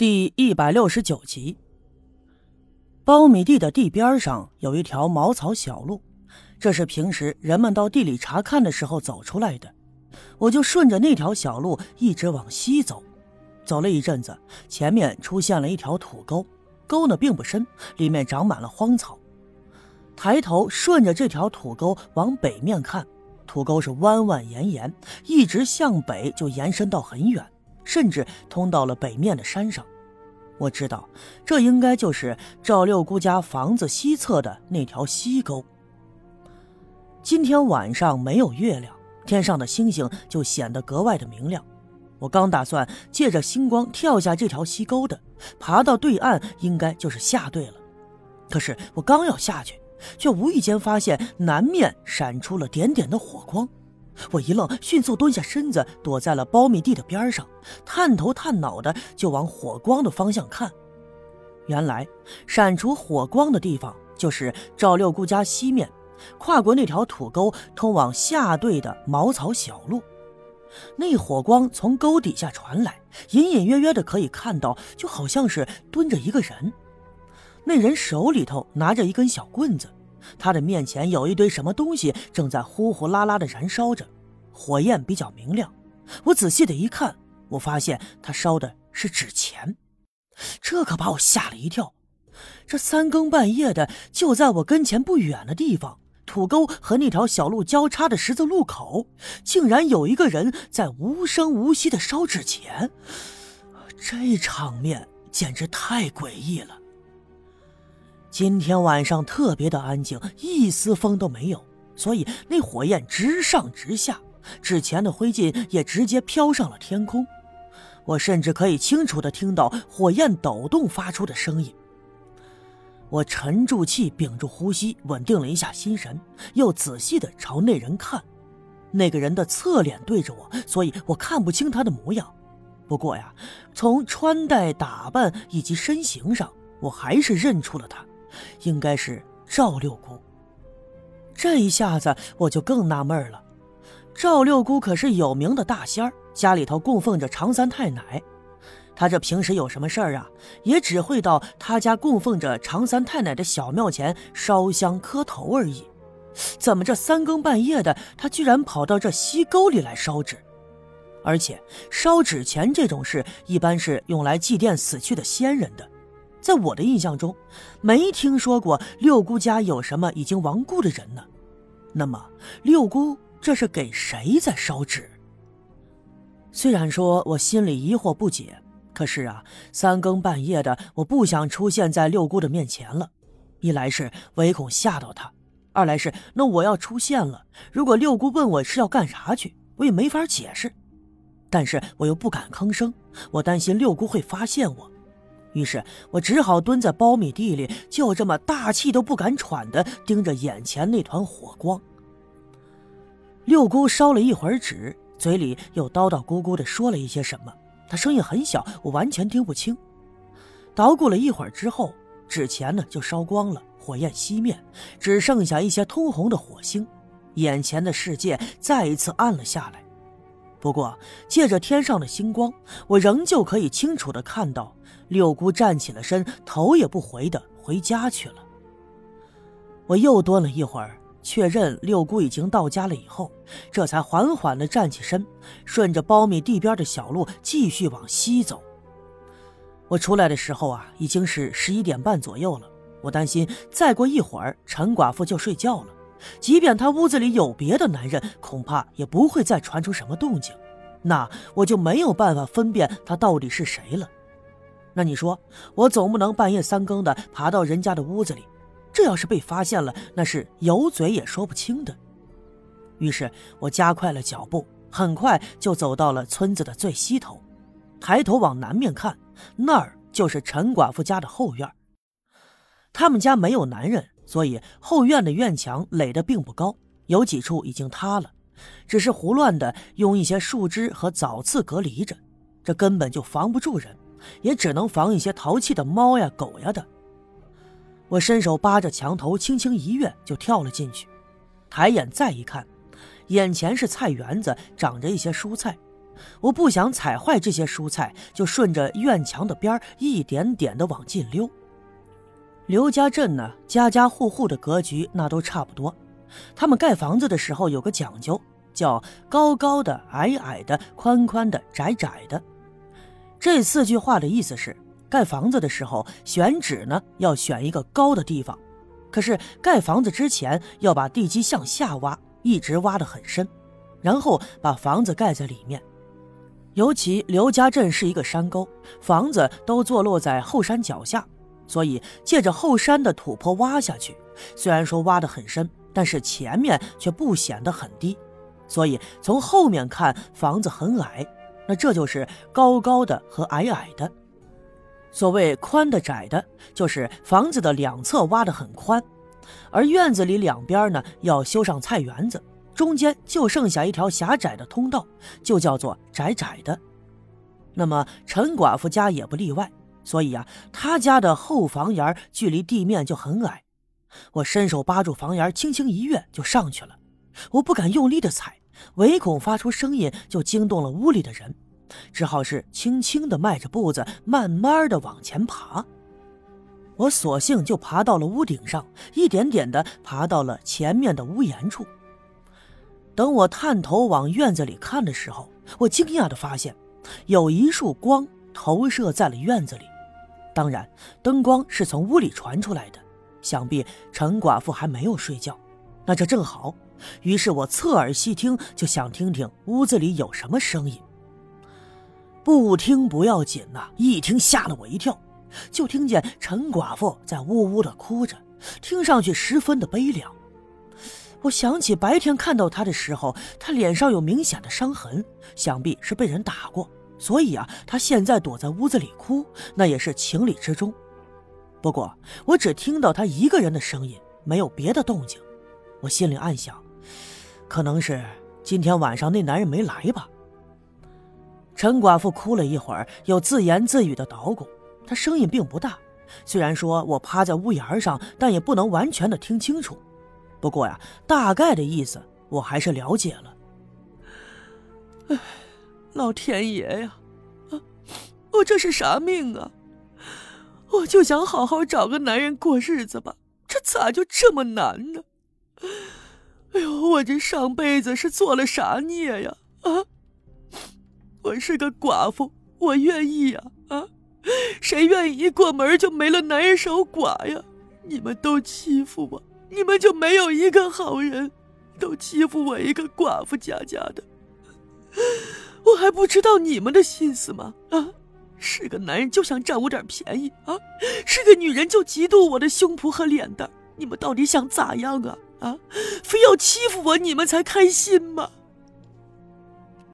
第一百六十九集，苞米地的地边上有一条茅草小路，这是平时人们到地里查看的时候走出来的。我就顺着那条小路一直往西走，走了一阵子，前面出现了一条土沟，沟呢并不深，里面长满了荒草。抬头顺着这条土沟往北面看，土沟是弯弯延延，一直向北就延伸到很远。甚至通到了北面的山上，我知道这应该就是赵六姑家房子西侧的那条西沟。今天晚上没有月亮，天上的星星就显得格外的明亮。我刚打算借着星光跳下这条西沟的，爬到对岸，应该就是下对了。可是我刚要下去，却无意间发现南面闪出了点点的火光。我一愣，迅速蹲下身子，躲在了苞米地的边上，探头探脑的就往火光的方向看。原来，闪出火光的地方就是赵六姑家西面，跨过那条土沟通往下队的茅草小路。那火光从沟底下传来，隐隐约约的可以看到，就好像是蹲着一个人。那人手里头拿着一根小棍子。他的面前有一堆什么东西正在呼呼啦啦的燃烧着，火焰比较明亮。我仔细的一看，我发现他烧的是纸钱，这可把我吓了一跳。这三更半夜的，就在我跟前不远的地方，土沟和那条小路交叉的十字路口，竟然有一个人在无声无息的烧纸钱，这场面简直太诡异了。今天晚上特别的安静，一丝风都没有，所以那火焰直上直下，纸钱的灰烬也直接飘上了天空。我甚至可以清楚的听到火焰抖动发出的声音。我沉住气，屏住呼吸，稳定了一下心神，又仔细的朝那人看。那个人的侧脸对着我，所以我看不清他的模样。不过呀，从穿戴打扮以及身形上，我还是认出了他。应该是赵六姑。这一下子我就更纳闷了。赵六姑可是有名的大仙儿，家里头供奉着常三太奶。她这平时有什么事儿啊，也只会到她家供奉着常三太奶的小庙前烧香磕头而已。怎么这三更半夜的，她居然跑到这西沟里来烧纸？而且烧纸钱这种事，一般是用来祭奠死去的先人的。在我的印象中，没听说过六姑家有什么已经亡故的人呢。那么，六姑这是给谁在烧纸？虽然说我心里疑惑不解，可是啊，三更半夜的，我不想出现在六姑的面前了。一来是唯恐吓到她，二来是那我要出现了，如果六姑问我是要干啥去，我也没法解释。但是我又不敢吭声，我担心六姑会发现我。于是我只好蹲在苞米地里，就这么大气都不敢喘的盯着眼前那团火光。六姑烧了一会儿纸，嘴里又叨叨咕咕的说了一些什么，她声音很小，我完全听不清。捣鼓了一会儿之后，纸钱呢就烧光了，火焰熄灭，只剩下一些通红的火星，眼前的世界再一次暗了下来。不过借着天上的星光，我仍旧可以清楚的看到。六姑站起了身，头也不回的回家去了。我又蹲了一会儿，确认六姑已经到家了以后，这才缓缓的站起身，顺着苞米地边的小路继续往西走。我出来的时候啊，已经是十一点半左右了。我担心再过一会儿陈寡妇就睡觉了，即便她屋子里有别的男人，恐怕也不会再传出什么动静，那我就没有办法分辨他到底是谁了。那你说，我总不能半夜三更的爬到人家的屋子里，这要是被发现了，那是有嘴也说不清的。于是我加快了脚步，很快就走到了村子的最西头，抬头往南面看，那儿就是陈寡妇家的后院。他们家没有男人，所以后院的院墙垒得并不高，有几处已经塌了，只是胡乱的用一些树枝和枣刺隔离着，这根本就防不住人。也只能防一些淘气的猫呀、狗呀的。我伸手扒着墙头，轻轻一跃，就跳了进去。抬眼再一看，眼前是菜园子，长着一些蔬菜。我不想踩坏这些蔬菜，就顺着院墙的边一点点的往进溜。刘家镇呢，家家户户的格局那都差不多。他们盖房子的时候有个讲究，叫高高的、矮矮的、宽宽的、窄窄的。这四句话的意思是，盖房子的时候选址呢要选一个高的地方，可是盖房子之前要把地基向下挖，一直挖得很深，然后把房子盖在里面。尤其刘家镇是一个山沟，房子都坐落在后山脚下，所以借着后山的土坡挖下去。虽然说挖得很深，但是前面却不显得很低，所以从后面看房子很矮，那这就是高高的和矮矮的。所谓宽的窄的，就是房子的两侧挖得很宽，而院子里两边呢要修上菜园子。中间就剩下一条狭窄的通道，就叫做窄窄的。那么陈寡妇家也不例外，所以啊，他家的后房檐距离地面就很矮。我伸手扒住房檐，轻轻一跃就上去了。我不敢用力的踩，唯恐发出声音就惊动了屋里的人，只好是轻轻的迈着步子，慢慢的往前爬。我索性就爬到了屋顶上，一点点的爬到了前面的屋檐处。等我探头往院子里看的时候，我惊讶的发现，有一束光投射在了院子里。当然，灯光是从屋里传出来的，想必陈寡妇还没有睡觉。那这正好，于是我侧耳细听，就想听听屋子里有什么声音。不听不要紧呐，一听吓了我一跳，就听见陈寡妇在呜呜的哭着，听上去十分的悲凉。我想起白天看到他的时候，他脸上有明显的伤痕，想必是被人打过，所以啊，他现在躲在屋子里哭，那也是情理之中。不过我只听到他一个人的声音，没有别的动静。我心里暗想，可能是今天晚上那男人没来吧。陈寡妇哭了一会儿，又自言自语的捣鼓，她声音并不大，虽然说我趴在屋檐上，但也不能完全的听清楚。不过呀，大概的意思我还是了解了。哎，老天爷呀，啊，我这是啥命啊？我就想好好找个男人过日子吧，这咋就这么难呢？哎呦，我这上辈子是做了啥孽呀？啊，我是个寡妇，我愿意呀，啊，谁愿意一过门就没了男人守寡呀？你们都欺负我。你们就没有一个好人，都欺负我一个寡妇家家的，还不知道你们的心思吗？啊，是个男人就想占我点便宜啊，是个女人就嫉妒我的胸脯和脸蛋，你们到底想咋样啊？啊，非要欺负我你们才开心吗？